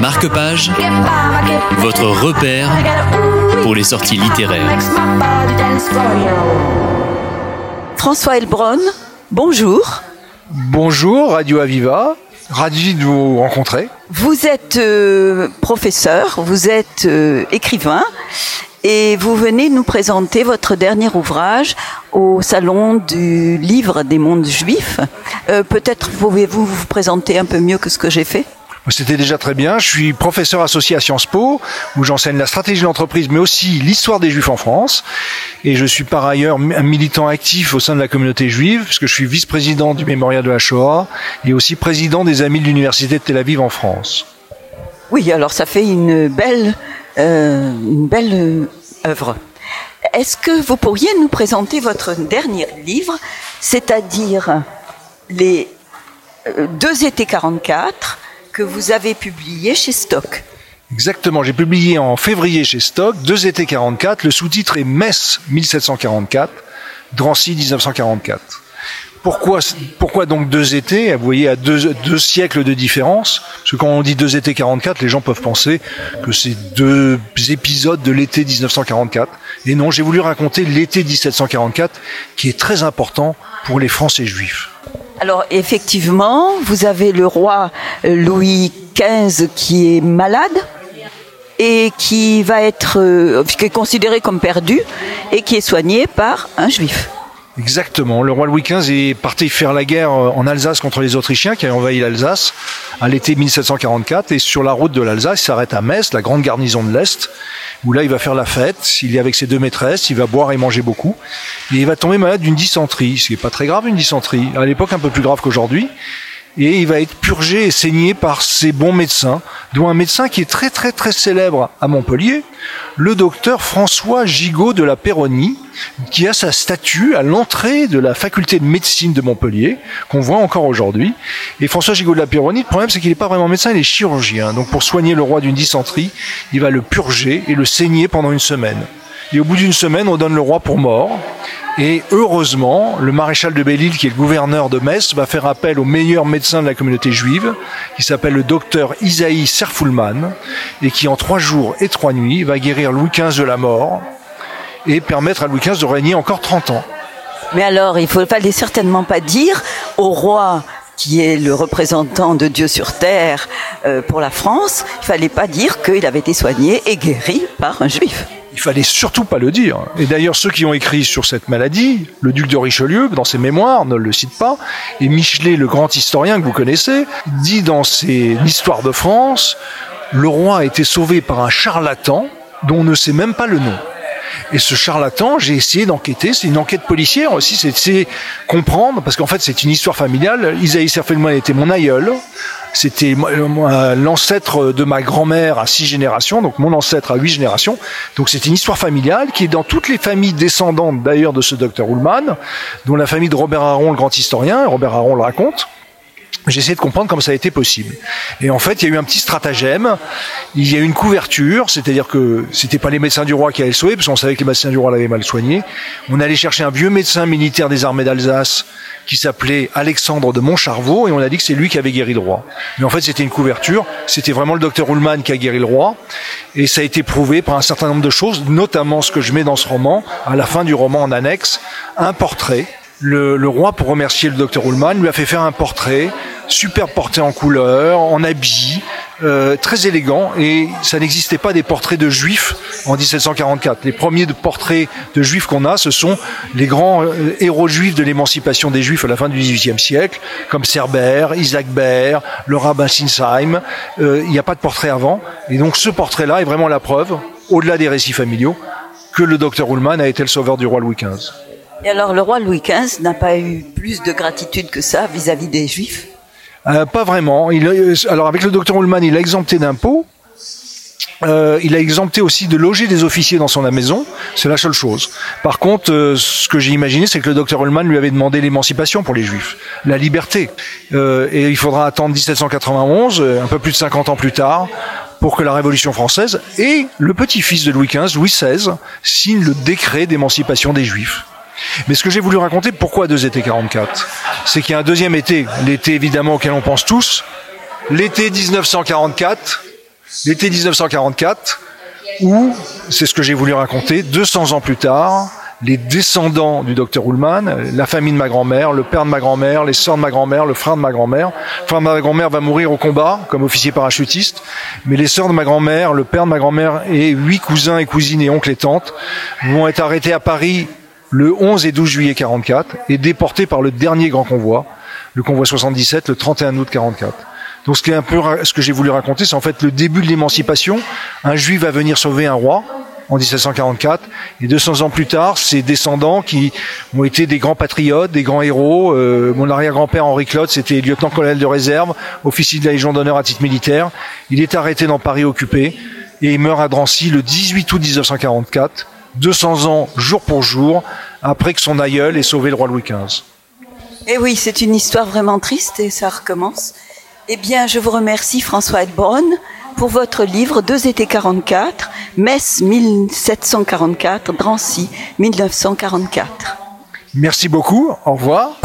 Marque-page, votre repère pour les sorties littéraires. François Elbron, bonjour. Bonjour Radio Aviva, ravi de vous rencontrer. Vous êtes euh, professeur, vous êtes euh, écrivain et vous venez nous présenter votre dernier ouvrage au Salon du Livre des Mondes Juifs. Euh, Peut-être pouvez-vous vous présenter un peu mieux que ce que j'ai fait? C'était déjà très bien. Je suis professeur associé à Sciences Po, où j'enseigne la stratégie de l'entreprise, mais aussi l'histoire des Juifs en France. Et je suis par ailleurs un militant actif au sein de la communauté juive, puisque je suis vice-président du Mémorial de la Shoah et aussi président des Amis de l'Université de Tel Aviv en France. Oui, alors ça fait une belle, euh, une belle euh, œuvre. Est-ce que vous pourriez nous présenter votre dernier livre, c'est-à-dire les euh, deux étés 44 que vous avez publié chez Stock Exactement, j'ai publié en février chez Stock, deux étés 44, le sous-titre est Metz 1744, Drancy 1944. Pourquoi, pourquoi donc deux étés? Vous voyez, à deux, deux siècles de différence. Parce que quand on dit deux étés 44, les gens peuvent penser que c'est deux épisodes de l'été 1944. Et non, j'ai voulu raconter l'été 1744, qui est très important pour les Français juifs. Alors effectivement, vous avez le roi Louis XV qui est malade et qui va être euh, qui est considéré comme perdu et qui est soigné par un juif. Exactement. Le roi Louis XV est parti faire la guerre euh, en Alsace contre les Autrichiens qui avaient envahi l'Alsace à l'été 1744 et sur la route de l'Alsace, il s'arrête à Metz, la grande garnison de l'Est, où là il va faire la fête, il est avec ses deux maîtresses, il va boire et manger beaucoup et il va tomber malade d'une dysenterie, ce qui est pas très grave une dysenterie, à l'époque un peu plus grave qu'aujourd'hui. Et il va être purgé et saigné par ses bons médecins, dont un médecin qui est très très très célèbre à Montpellier, le docteur François Gigot de la Péronie, qui a sa statue à l'entrée de la faculté de médecine de Montpellier, qu'on voit encore aujourd'hui. Et François Gigot de la Péronie, le problème c'est qu'il n'est pas vraiment médecin, il est chirurgien. Donc pour soigner le roi d'une dysenterie, il va le purger et le saigner pendant une semaine. Et au bout d'une semaine, on donne le roi pour mort. Et heureusement, le maréchal de Belle-Île, qui est le gouverneur de Metz, va faire appel au meilleur médecin de la communauté juive, qui s'appelle le docteur Isaïe Serfoulman, et qui en trois jours et trois nuits va guérir Louis XV de la mort et permettre à Louis XV de régner encore 30 ans. Mais alors, il ne fallait certainement pas dire au roi qui est le représentant de Dieu sur terre euh, pour la France, il fallait pas dire qu'il avait été soigné et guéri par un juif. Il fallait surtout pas le dire. Et d'ailleurs, ceux qui ont écrit sur cette maladie, le duc de Richelieu, dans ses mémoires, ne le cite pas, et Michelet, le grand historien que vous connaissez, dit dans ses Histoires de France, le roi a été sauvé par un charlatan dont on ne sait même pas le nom. Et ce charlatan, j'ai essayé d'enquêter. C'est une enquête policière aussi. C'est comprendre, parce qu'en fait, c'est une histoire familiale. Isaïe Serfelman était mon aïeul. C'était l'ancêtre de ma grand-mère à six générations, donc mon ancêtre à huit générations. Donc c'est une histoire familiale qui est dans toutes les familles descendantes d'ailleurs de ce docteur Ullmann, dont la famille de Robert Aron, le grand historien. Robert Aron le raconte. J'ai essayé de comprendre comment ça a été possible. Et en fait, il y a eu un petit stratagème. Il y a eu une couverture, c'est-à-dire que c'était pas les médecins du roi qui allaient le sauver, parce qu'on savait que les médecins du roi l'avaient mal soigné. On allait chercher un vieux médecin militaire des armées d'Alsace qui s'appelait Alexandre de Montcharvaux, et on a dit que c'est lui qui avait guéri le roi. Mais en fait, c'était une couverture. C'était vraiment le docteur Ullmann qui a guéri le roi. Et ça a été prouvé par un certain nombre de choses, notamment ce que je mets dans ce roman, à la fin du roman en annexe, un portrait le, le, roi, pour remercier le docteur Ullmann, lui a fait faire un portrait, super portrait en couleur, en habit, euh, très élégant, et ça n'existait pas des portraits de juifs en 1744. Les premiers portraits de juifs qu'on a, ce sont les grands euh, héros juifs de l'émancipation des juifs à la fin du XVIIIe siècle, comme Cerbère, Isaac Baer, le rabbin Sinsheim. Euh, il n'y a pas de portrait avant, et donc ce portrait-là est vraiment la preuve, au-delà des récits familiaux, que le docteur Ullmann a été le sauveur du roi Louis XV. Et alors, le roi Louis XV n'a pas eu plus de gratitude que ça vis-à-vis -vis des Juifs? Euh, Pas vraiment. Il, alors, avec le docteur Ullmann, il a exempté d'impôts. Euh, il a exempté aussi de loger des officiers dans son maison, c'est la seule chose. Par contre, euh, ce que j'ai imaginé, c'est que le docteur Ullmann lui avait demandé l'émancipation pour les Juifs, la liberté. Euh, et il faudra attendre 1791, un peu plus de 50 ans plus tard, pour que la Révolution française et le petit-fils de Louis XV, Louis XVI, signent le décret d'émancipation des Juifs. Mais ce que j'ai voulu raconter, pourquoi deux étés 44 C'est qu'il y a un deuxième été, l'été évidemment auquel on pense tous, l'été 1944, l'été 1944, où, c'est ce que j'ai voulu raconter, 200 ans plus tard, les descendants du docteur Ullmann, la famille de ma grand-mère, le père de ma grand-mère, les sœurs de ma grand-mère, le frère de ma grand-mère. Le frère de ma grand-mère va mourir au combat comme officier parachutiste, mais les sœurs de ma grand-mère, le père de ma grand-mère et huit cousins et cousines et oncles et tantes vont être arrêtés à Paris le 11 et 12 juillet 44 et déportés par le dernier grand convoi, le convoi 77, le 31 août 44. Donc ce qui est un peu ce que j'ai voulu raconter, c'est en fait le début de l'émancipation. Un juif va venir sauver un roi, en 1744. Et 200 ans plus tard, ses descendants qui ont été des grands patriotes, des grands héros. Euh, mon arrière-grand-père Henri Claude, c'était lieutenant-colonel de réserve, officier de la Légion d'honneur à titre militaire. Il est arrêté dans Paris occupé et il meurt à Drancy le 18 août 1944, 200 ans jour pour jour, après que son aïeul ait sauvé le roi Louis XV. Eh oui, c'est une histoire vraiment triste et ça recommence. Eh bien, je vous remercie François Edbronn pour votre livre Deux étés 44, Metz 1744, Drancy 1944. Merci beaucoup, au revoir.